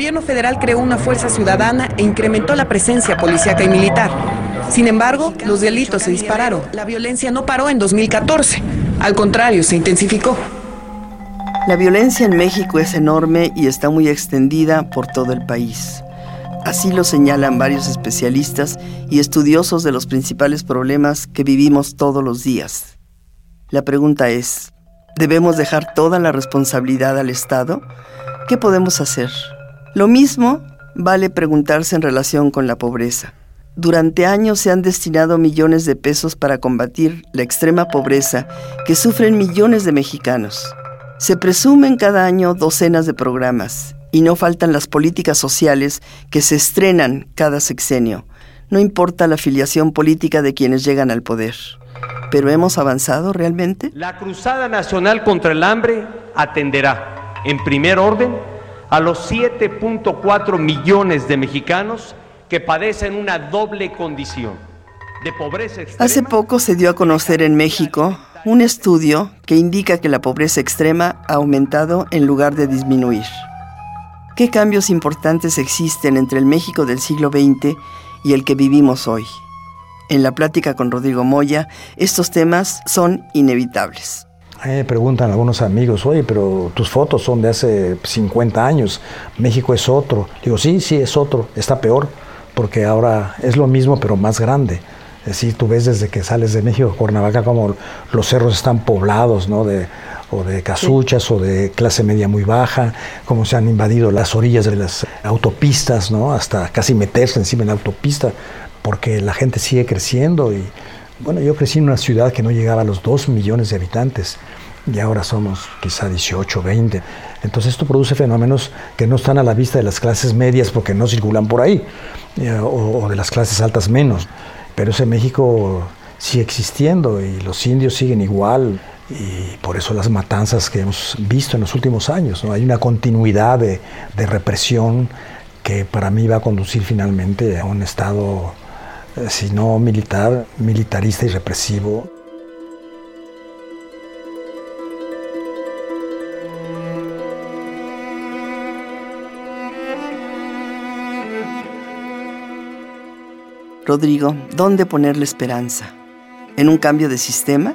Gobierno federal creó una fuerza ciudadana e incrementó la presencia policíaca y militar. Sin embargo, los delitos se dispararon. La violencia no paró en 2014. Al contrario, se intensificó. La violencia en México es enorme y está muy extendida por todo el país. Así lo señalan varios especialistas y estudiosos de los principales problemas que vivimos todos los días. La pregunta es, ¿debemos dejar toda la responsabilidad al Estado? ¿Qué podemos hacer? Lo mismo vale preguntarse en relación con la pobreza. Durante años se han destinado millones de pesos para combatir la extrema pobreza que sufren millones de mexicanos. Se presumen cada año docenas de programas y no faltan las políticas sociales que se estrenan cada sexenio. No importa la afiliación política de quienes llegan al poder. ¿Pero hemos avanzado realmente? La Cruzada Nacional contra el Hambre atenderá, en primer orden, a los 7.4 millones de mexicanos que padecen una doble condición de pobreza extrema. Hace poco se dio a conocer en México un estudio que indica que la pobreza extrema ha aumentado en lugar de disminuir. ¿Qué cambios importantes existen entre el México del siglo XX y el que vivimos hoy? En la plática con Rodrigo Moya, estos temas son inevitables. A mí me preguntan algunos amigos, oye, pero tus fotos son de hace 50 años, México es otro. Digo, sí, sí, es otro, está peor, porque ahora es lo mismo, pero más grande. Es decir, tú ves desde que sales de México, Cuernavaca, como los cerros están poblados, ¿no? De, o de casuchas sí. o de clase media muy baja, cómo se han invadido las orillas de las autopistas, ¿no? Hasta casi meterse encima en la autopista, porque la gente sigue creciendo y, bueno, yo crecí en una ciudad que no llegaba a los 2 millones de habitantes y ahora somos quizá 18, 20. Entonces esto produce fenómenos que no están a la vista de las clases medias porque no circulan por ahí, eh, o, de las clases altas menos. Pero ese México sigue existiendo y los indios siguen igual y por eso las matanzas que hemos visto en los últimos años. Hay una continuidad de, de represión que para mí va a conducir finalmente a un estado si no militar, militarista y represivo. Rodrigo, ¿dónde poner la esperanza? ¿En un cambio de sistema?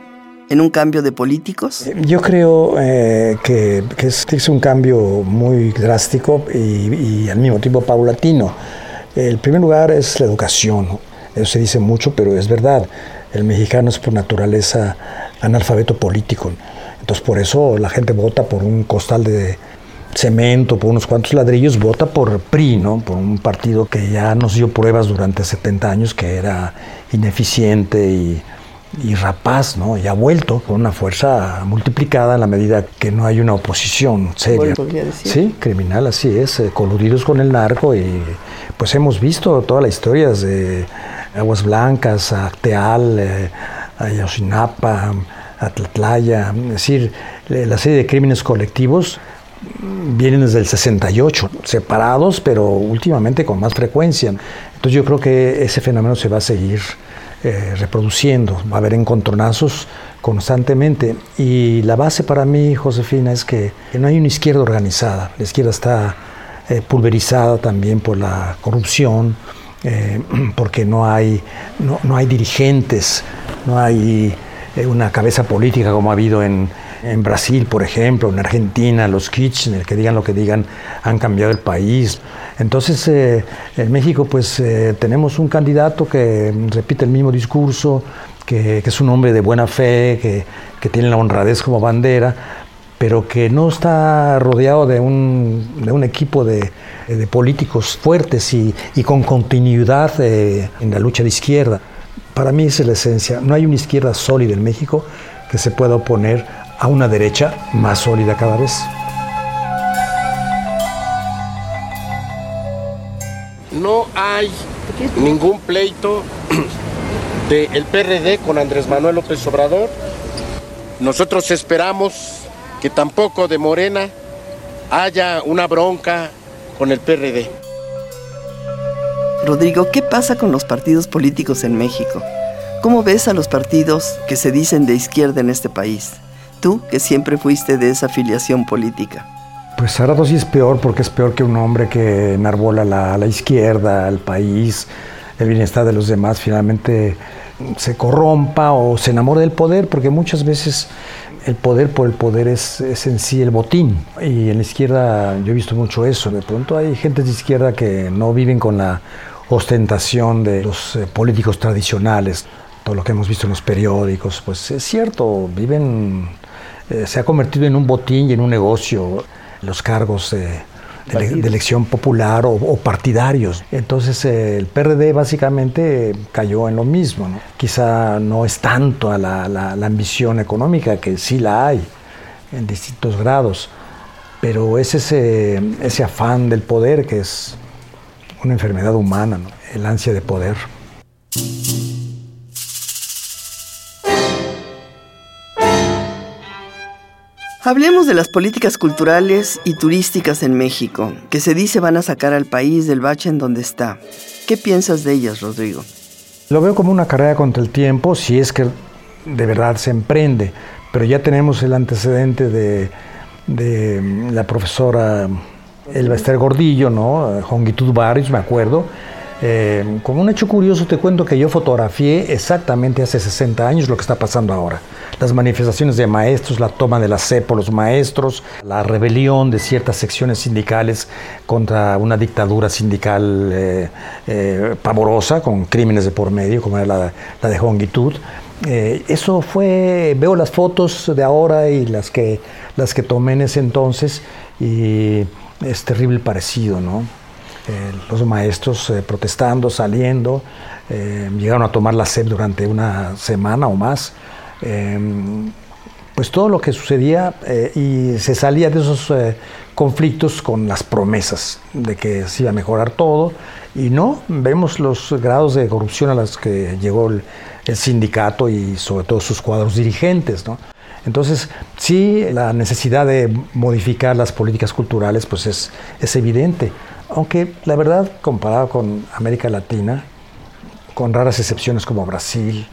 ¿En un cambio de políticos? Yo creo eh, que, que, es, un cambio muy drástico y, y al mismo tiempo paulatino. El primer lugar es la educación. Eso se dice mucho, pero es verdad. El mexicano es por naturaleza analfabeto político. Entonces por eso la gente vota por un costal de cemento, por unos cuantos ladrillos, vota por PRI, ¿no? por un partido que ya nos dio pruebas durante 70 años que era ineficiente y, y rapaz, ¿no? y ha vuelto con una fuerza multiplicada en la medida que no hay una oposición seria. Sí, criminal, así es, eh, coludidos con el narco y pues hemos visto toda la historia de Aguas Blancas, a Teal, eh, a Yosinapa, a es decir, la serie de crímenes colectivos vienen desde el 68, separados, pero últimamente con más frecuencia. Entonces yo creo que ese fenómeno se va a seguir eh, reproduciendo, va a haber encontronazos constantemente. Y la base para mí, Josefina, es que, que no hay una izquierda organizada. La izquierda está eh, pulverizada también por la corrupción, eh, porque no hay, no, no, hay dirigentes, no hay eh, una cabeza política como ha habido en, en, Brasil, por ejemplo, en Argentina, los Kirchner, que digan lo que digan, han cambiado el país. Entonces, eh, en México, pues eh, tenemos un candidato que repite el mismo discurso, que, que es un hombre de buena fe, que, que tiene la honradez como bandera, pero que no está rodeado de un, de un equipo de, de, políticos fuertes y, y con continuidad eh, en la lucha de izquierda. Para mí es la esencia. No hay una izquierda sólida en México que se pueda oponer a una derecha más sólida cada vez. no hay ningún pleito del PRD con Andrés Manuel López Obrador. Nosotros esperamos que tampoco de Morena haya una bronca con el PRD. Rodrigo, ¿qué pasa con los partidos políticos en México? ¿Cómo ves a los partidos que se dicen de izquierda en este país? Tú, que siempre fuiste de esa afiliación política. Pues ahora sí es peor porque es peor que un hombre que enarbola la, la izquierda, al país, el bienestar de los demás, finalmente se corrompa o se enamore del poder, porque muchas veces el poder por el poder es, es, en sí el botín. Y en la izquierda yo he visto mucho eso. De pronto hay gente de izquierda que no viven con la ostentación de los eh, políticos tradicionales, todo lo que hemos visto en los periódicos, pues es cierto, viven, eh, se ha convertido en un botín y en un negocio los cargos de, de, elección popular o, partidarios. Entonces eh, el PRD básicamente cayó en lo mismo. ¿no? Quizá no es tanto a la, la, ambición económica, que sí la hay en distintos grados, pero es ese, ese afán del poder que es una enfermedad humana, el ansia de poder. Hablemos de las políticas culturales y turísticas en México, que se dice van a sacar al país del bache en donde está. ¿Qué piensas de ellas, Rodrigo? Lo veo como una carrera contra el tiempo, si es que de verdad se emprende, pero ya tenemos el antecedente de, de la profesora Elba Gordillo, ¿no? Jongitud Barrios, me acuerdo. Eh, como un hecho curioso te cuento que yo fotografié exactamente hace 60 años lo que está pasando ahora. Las manifestaciones de maestros, la toma de la C por los maestros, la rebelión de ciertas secciones sindicales contra una dictadura sindical eh, eh, pavorosa, con crímenes de por medio, como era la, de Jongitud. Eh, eso fue, veo las fotos de ahora y las que, las que tomé en ese entonces y es terrible parecido, ¿no? Eh, los maestros eh, protestando, saliendo, eh, llegaron a tomar la SEP durante una semana o más. pues todo lo que sucedía y se salía de esos conflictos con las promesas de que se iba a mejorar todo y no, vemos los grados de corrupción a los que llegó el, el sindicato y sobre todo sus cuadros dirigentes. ¿no? Entonces, sí, la necesidad de modificar las políticas culturales pues es, es evidente, aunque la verdad, comparado con América Latina, con raras excepciones como Brasil,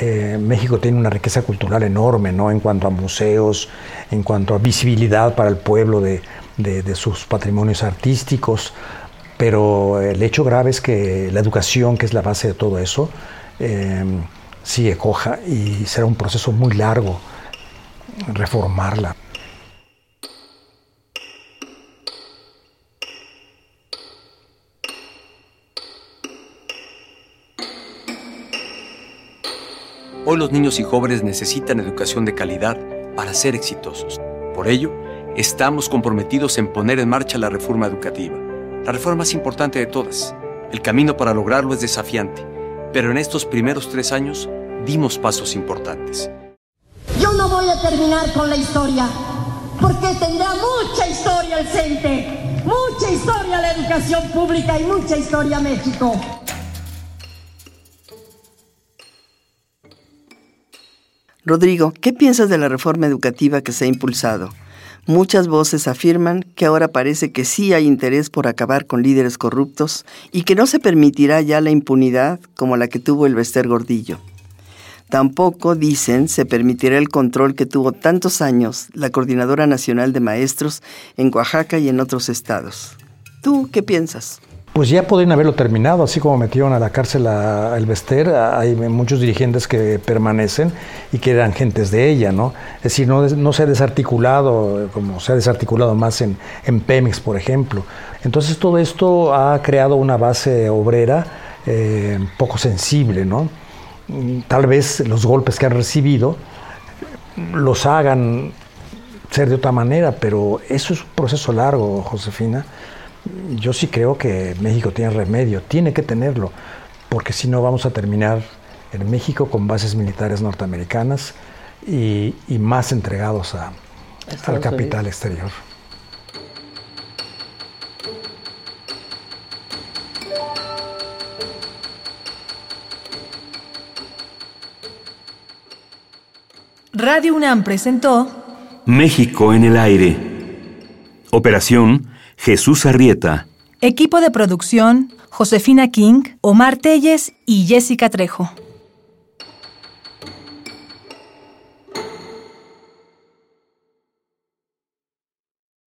eh, México tiene una riqueza cultural enorme, ¿no? En cuanto a museos, en cuanto a visibilidad para el pueblo de, sus patrimonios artísticos, pero el hecho grave es que la educación, que es la base de todo eso, eh, sigue coja y será un proceso muy largo reformarla. Hoy los niños y jóvenes necesitan educación de calidad para ser exitosos. Por ello, estamos comprometidos en poner en marcha la reforma educativa, la reforma más importante de todas. El camino para lograrlo es desafiante, pero en estos primeros tres años dimos pasos importantes. Yo no voy a terminar con la historia, porque tendrá mucha historia el CENTE, mucha historia la educación pública y mucha historia México. Rodrigo, ¿qué piensas de la reforma educativa que se ha impulsado? Muchas voces afirman que ahora parece que sí hay interés por acabar con líderes corruptos y que no se permitirá ya la impunidad como la que tuvo el Bester Gordillo. Tampoco, dicen, se permitirá el control que tuvo tantos años la Coordinadora Nacional de Maestros en Oaxaca y en otros estados. ¿Tú qué piensas? Pues ya podrían haberlo terminado, así como metieron a la cárcel a El Bester, hay muchos dirigentes que permanecen y que eran gentes de ella, ¿no? Es decir, no, no se ha desarticulado como se ha desarticulado más en, en, Pemex, por ejemplo. Entonces todo esto ha creado una base obrera eh, poco sensible, ¿no? Tal vez los golpes que han recibido los hagan ser de otra manera, pero eso es un proceso largo, Josefina yo sí creo que México tiene remedio, tiene que tenerlo, porque si no vamos a terminar en México con bases militares norteamericanas y, más entregados al capital exterior. Radio UNAM presentó México en el aire. Operación Jesús Arrieta. Equipo de producción Josefina King, Omar Telles y Jessica Trejo.